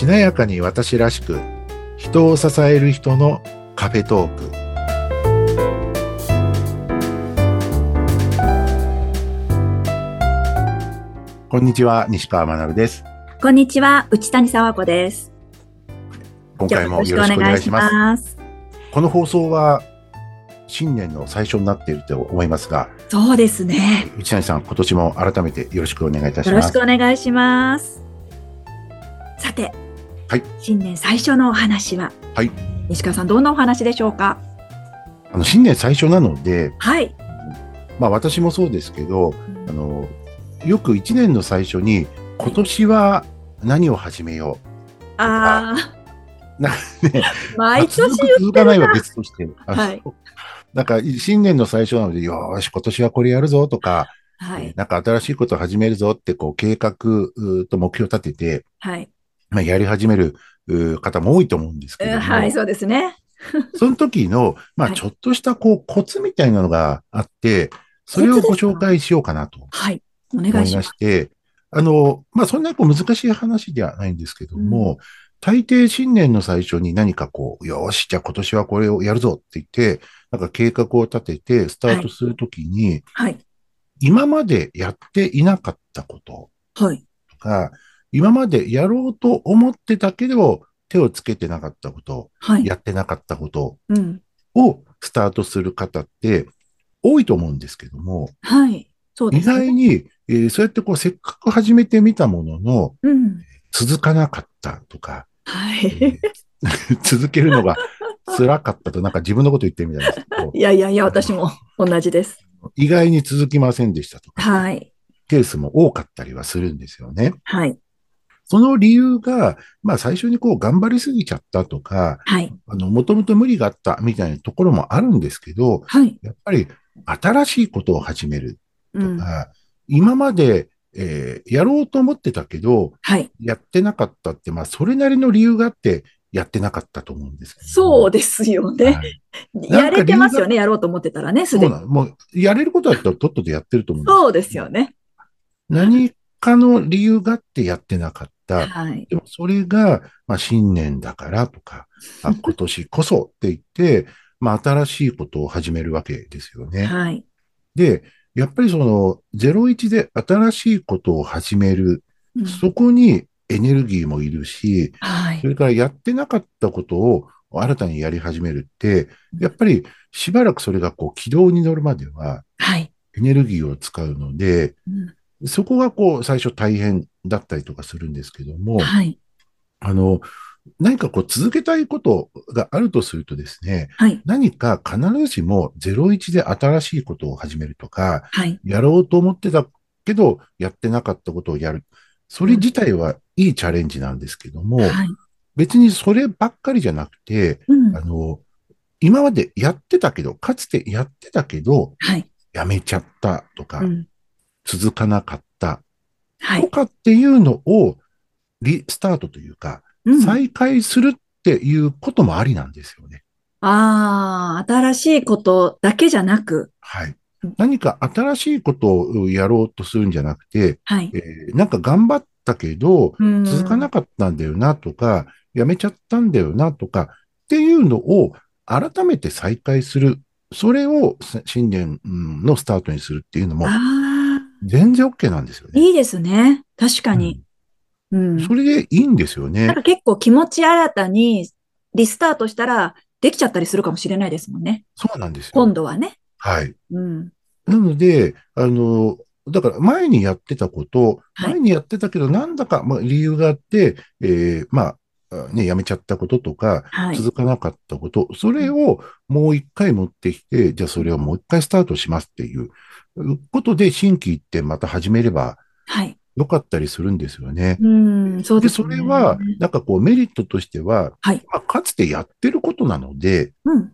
しなやかに私らしく人を支える人のカフェトーク。こんにちは西川学です。こんにちは内谷沢子です。今回もよろしくお願いします。この放送は新年の最初になっていると思いますがそうですね。内谷さん今年も改めてよろしくお願いいたします。よろしくお願いします。さて、はい、新年最初のお話は、はい、西川さんどんなお話でしょうか？あの新年最初なので、はい、まあ私もそうですけど、あのよく1年の最初に今年は何を始めようああ。なね、毎年続かな。いは別として。はい。なんか新年の最初なので、よし、今年はこれやるぞとか、はい、なんか新しいことを始めるぞってこう計画と目標を立てて、はい、まあ、やり始める方も多いと思うんですけども、はい、そうですね。その時の、まあ、ちょっとしたこうコツみたいなのがあって、それをご紹介しようかなと。思いまして、あの、まあ、そんなこう難しい話ではないんですけども、うん、大抵新年の最初に何かこう、よし、じゃあ今年はこれをやるぞって言って、なんか計画を立ててスタートするときに、はい、今までやっていなかったこととか、はい、今までやろうと思ってたけど、手をつけてなかったこと、はい、やってなかったことをスタートする方って多いと思うんですけども、はい。そうですね、意外に、えー、そうやってこうせっかく始めてみたものの、うん、続かなかったとか、はい、えー、続けるのが辛かったとなんか自分のこと言ってるみたいですけど。いやいやいや、私も同じです。意外に続きませんでしたとか、はい、ケースも多かったりはするんですよね。はい。その理由が、まあ最初にこう頑張りすぎちゃったとか、はい。あの、もともと無理があったみたいなところもあるんですけど、はい。やっぱり新しいことを始めるとか、うん、今まで、えー、やろうと思ってたけど、はい。やってなかったって、まあそれなりの理由があって、やってなかったと思うんですけど。そうですよね。はい、やれてますよね、やろうと思ってたらね、すでに。そうなもう、やれることだったらとっととやってると思うんですそうですよね。何かの理由があってやってなかった。はい、でもそれが、まあ、新年だからとか、あ今年こそって言って、まあ、新しいことを始めるわけですよね。はい。で、やっぱりその、01で新しいことを始める、うん、そこにエネルギーもいるし、はい、それからやってなかったことを新たにやり始めるって、やっぱりしばらくそれがこう軌道に乗るまでは、エネルギーを使うので、うんそこがこう、最初大変だったりとかするんですけども、はい。あの、何かこう続けたいことがあるとするとですね、はい、何か必ずしも01で新しいことを始めるとか、はい、やろうと思ってたけど、やってなかったことをやる。それ自体はいいチャレンジなんですけども、はい、別にそればっかりじゃなくて、うん、あの、今までやってたけど、かつてやってたけど、はい、やめちゃったとか、うん続かなかった、はい、とかっていうのをリスタートというか、うん、再開するっていうこともありなんですよね。ああ、新しいことだけじゃなく。はい。何か新しいことをやろうとするんじゃなくて、はいえー、なんか頑張ったけど、続かなかったんだよなとか、やめちゃったんだよなとかっていうのを改めて再開する。それを新年のスタートにするっていうのも、全然 OK なんですよね。いいですね。確かに。うん。それでいいんですよね。か結構気持ち新たにリスタートしたらできちゃったりするかもしれないですもんね。そうなんですよ。今度はね。はい。うん。なので、あの、だから前にやってたこと、前にやってたけど、なんだか、まあ、理由があって、えー、まあ、ね、やめちゃったこととか、はい、続かなかったこと、それをもう一回持ってきて、じゃあそれをもう一回スタートしますっていう、ことで新規一点また始めれば、はい。よかったりするんですよね。うん、そうですね。で、それは、なんかこうメリットとしては、はい。まあ、かつてやってることなので、うん。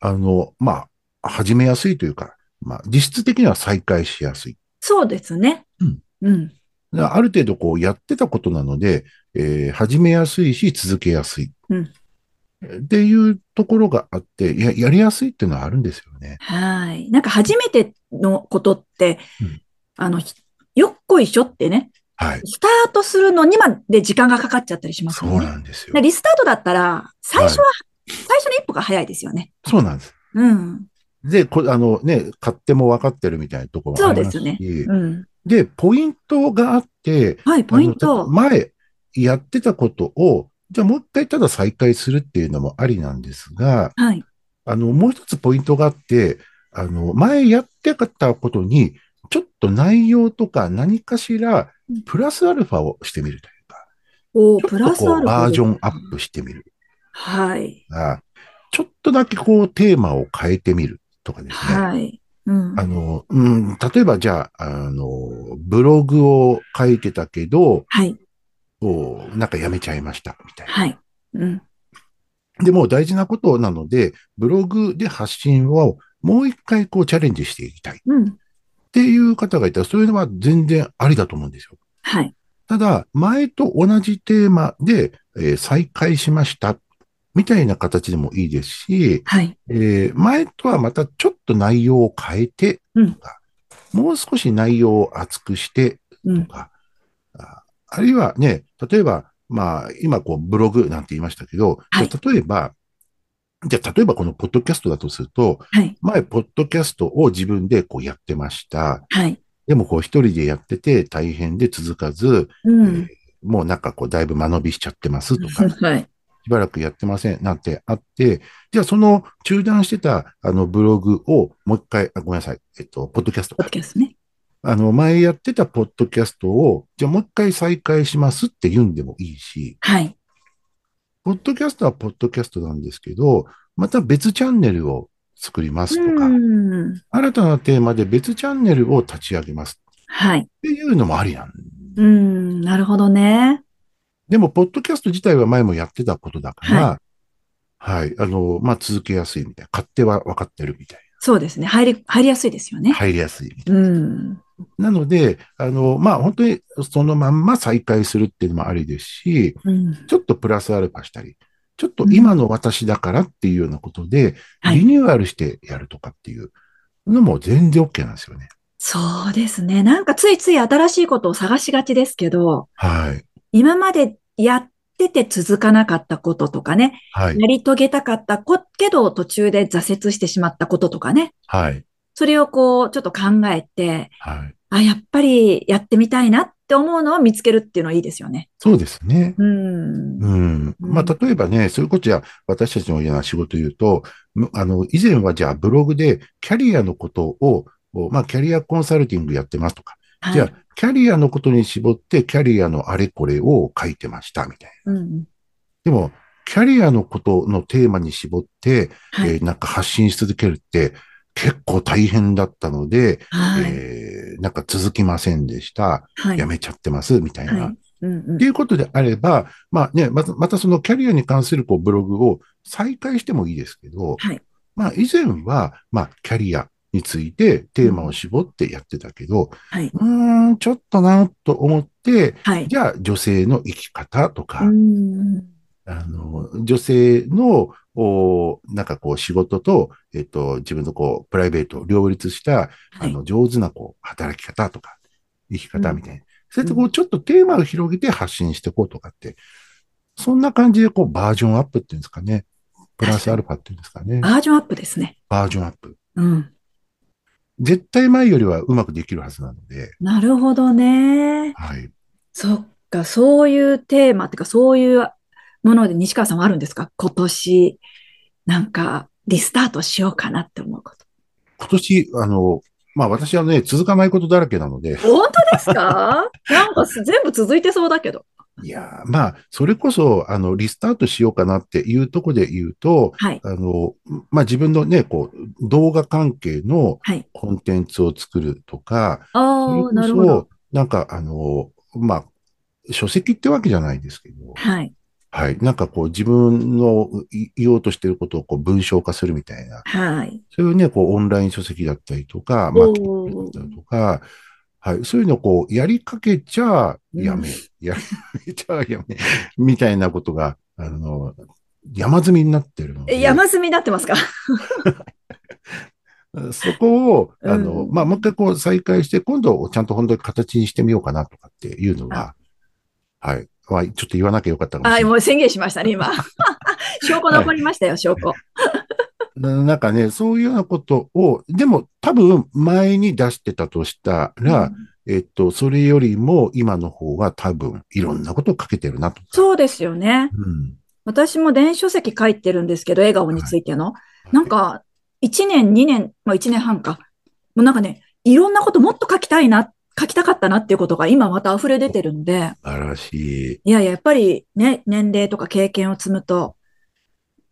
あの、まあ、始めやすいというか、まあ、実質的には再開しやすい。そうですね。うん。うん。ある程度こうやってたことなので、えー、始めやすいし続けやすい。うん。っていうところがあって、や、やりやすいっていうのはあるんですよね。はい。なんか初めてのことって、うん、あの、よっこいしょってね、はい。スタートするのにまで時間がかかっちゃったりしますそう。なんですよで。リスタートだったら、最初は、最初の一歩が早いですよね。そうなんです。うん。で、こあのね、勝手も分かってるみたいなところもそありますし、うですね。うん。で、ポイントがあって、はい、ポイント。前やってたことを、じゃあもう一回ただ再開するっていうのもありなんですが、はい。あの、もう一つポイントがあって、あの、前やってたことに、ちょっと内容とか何かしらうん、プラスアルファをしてみるというか、おープバージョンアップしてみるはい。ちょっとだけこうテーマを変えてみるとかですね。はい。うん。あの、うん、例えばじゃあ、あの、ブログを書いてたけど、はい。こう、なんかやめちゃいました、みたいな。はい。うん。で、もう大事なことなので、ブログで発信をもう一回こうチャレンジしていきたいっうん。ていう方がいたら、そういうのは全然ありだと思うんですよ。はい。ただ、前と同じテーマで、えー再開しました、みたいな形でもいいですし、はい。えー前とはまたちょっと内容を変えて、うんとかもう少し内容を厚くして、うん。とか、ああるいはね、例えば、まあ、今こうブログなんて言いましたけど、はい例えば、じゃあ例えばこのポッドキャストだとすると、はい。前、ポッドキャストを自分でこうやってました。はい。でもこう一人でやってて大変で続かず、うん。もうなんかこうだいぶ間延びしちゃってますとか、はい。しばらくやってませんなんてあって、じゃあその中断してたあのブログをもう一回、あごめんなさい、えっと、ポッドキャストポッドキャストね。あの、前やってたポッドキャストを、じゃあもう一回再開しますって言うんでもいいし、はい。ポッドキャストはポッドキャストなんですけど、また別チャンネルを作りますとか、うん。新たなテーマで別チャンネルを立ち上げますはい。っていうのもありなんうん。なるほどね。でも、ポッドキャスト自体は前もやってたことだから、はい、あの、まあ、続けやすいみたいな。勝手は分かってるみたいそうですね。入り、入りやすいですよねな。。入りやすいみたいうん。な。なので、あの、まあ、本当にそのまんま再開するっていうのもありですし、うん。ちょっとプラスアルファしたり、ちょっと今の私だからっていうようなことで、はいリニューアルしてやるとかっていうのも全然 OK なんですよね。そうですね。なんかついつい新しいことを探しがちですけど、はい。今までやってて続かなかったこととかね、はい。やり遂げたかったこけど途中で挫折してしまったこととかね、はい。それをこうちょっと考えて、はい。あ、やっぱりやってみたいなって思うのを見つけるっていうのはいいですよね。そうですね。うん。うん。まあ、例えばね、そういうことじゃ、私たちのような仕事を言うと、むあの、以前はじゃあブログでキャリアのことを、おまあ、キャリアコンサルティングやってますとか、はいじゃあ、キャリアのことに絞って、キャリアのあれこれを書いてました、みたいな。うん。でも、キャリアのことのテーマに絞って、はい。えーなんか発信し続けるって結構大変だったので、はい。えーなんか続きませんでした。はい。やめちゃってます、みたいな。はい。うんうんっていうことであれば、まあね、また、またそのキャリアに関するこうブログを再開してもいいですけど、はい。まあ以前は、まあキャリアについてテーマを絞ってやってたけど、はい。うーん、ちょっとなと思って、はい。じゃあ女性の生き方とか、うん。あの、女性の、おなんかこう仕事と、えっと、自分のこう、プライベートを両立した、はい。あの、上手なこう、働き方とか、生き方みたいな。そうやってこうう、ちょっとテーマを広げて発信していこうとかって、そんな感じでこう、バージョンアップっていうんですかね。プラスアルファっていうんですかね。バージョンアップですね。バージョンアップ。うん。絶対前よりはうまくできるはずなので、なるほどね。はい。そっか、そういうテーマっていうか、そういうもので西川さんはあるんですか？今年、なんか、リスタートしようかなって思うこと。今年、あの、まあ私はね、続かないことだらけなので、本当ですか？なんかす全部続いてそうだけど。いやー、まあ、それこそ、あの、リスタートしようかなっていうところで言うと、はい。あの、まあ自分のね、こう、動画関係のはい。コンテンツを作るとか、ああ、それなるほどなんか、あの、まあ、書籍ってわけじゃないですけど、はい。はい。なんかこう、自分のい言おうとしていることをこう文章化するみたいな、はい。そういうね、こう、オンライン書籍だったりとか、まあ、だったりとか、はい。そういうのをこう、やりかけちゃ、やめ、やめちゃ、やめ、みたいなことが、あの、山積みになってるので。え山積みになってますか？そこを、あの、うんまあ、もう一回こう再開して、今度ちゃんと本当に形にしてみようかなとかっていうのは、はい。まあ、ちょっと言わなきゃよかったかもしあ、れない。もう宣言しましたね、今。証拠残りましたよ、証拠。ななんかね、そういうようなことを、でも多分前に出してたとしたら、えっと、それよりも今の方が多分いろんなことをかけてるなと。そうですよね。うん。私も電子書籍書いてるんですけど、笑顔についての。なんか、1年、2年、まあ1年半か。もうなんかね、いろんなこともっと書きたいな、書きたかったなっていうことが今また溢れ出てるんで、素晴らしい。いやいや、やっぱりね、年齢とか経験を積むと、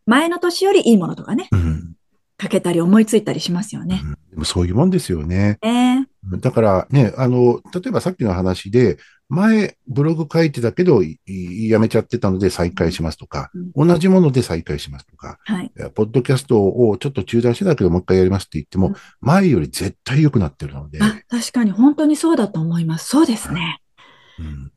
前の年よりいいものとかね、うん。書けたり思いついたりしますよね。うんでもそういうもんですよね。ええだからね、あの、例えばさっきの話で、前ブログ書いてたけど、いいやめちゃってたので再開しますとか、同じもので再開しますとか、はい。ポッドキャストをちょっと中断してたけどもう一回やりますって言っても、うん前より絶対良くなってるので、あ、確かに本当にそうだと思います。そうですね。うん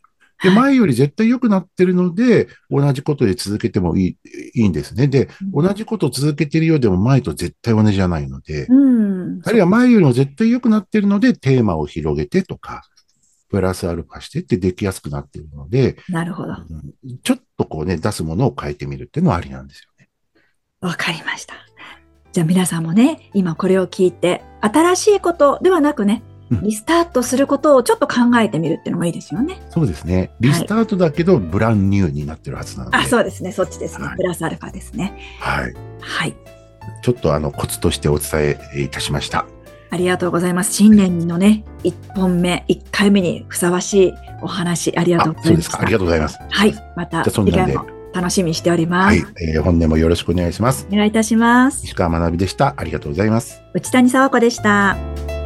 で、前より絶対良くなってるので、同じことで続けてもいい、いいんですね。で、うん同じことを続けてるようでも前と絶対同じじゃないので、うん。あるいは前よりも絶対良くなってるので、テーマを広げてとか、プラスアルファしてってできやすくなってるので、なるほど。うんちょっとこうね、出すものを変えてみるっていうのはありなんですよね。わかりました。じゃあ皆さんもね、今これを聞いて、新しいことではなくねうん、リスタートすることをちょっと考えてみるっていうのもいいですよね。そうですね。リスタートだけど、ブランニューになってるはずなので。あ、そうですね。そっちですねは。いプラスアルファですね。はい。はい。ちょっとあの、コツとしてお伝えいたしました。ありがとうございます。新年のね、1本目、1回目にふさわしいお話、ありがとうご、ざいうますか。ありがとうございます。はい。また次回も楽しみにしております。はい。えー本年もよろしくお願いします。お願いいたします。石川学でした。ありがとうございます。内谷沢子でした。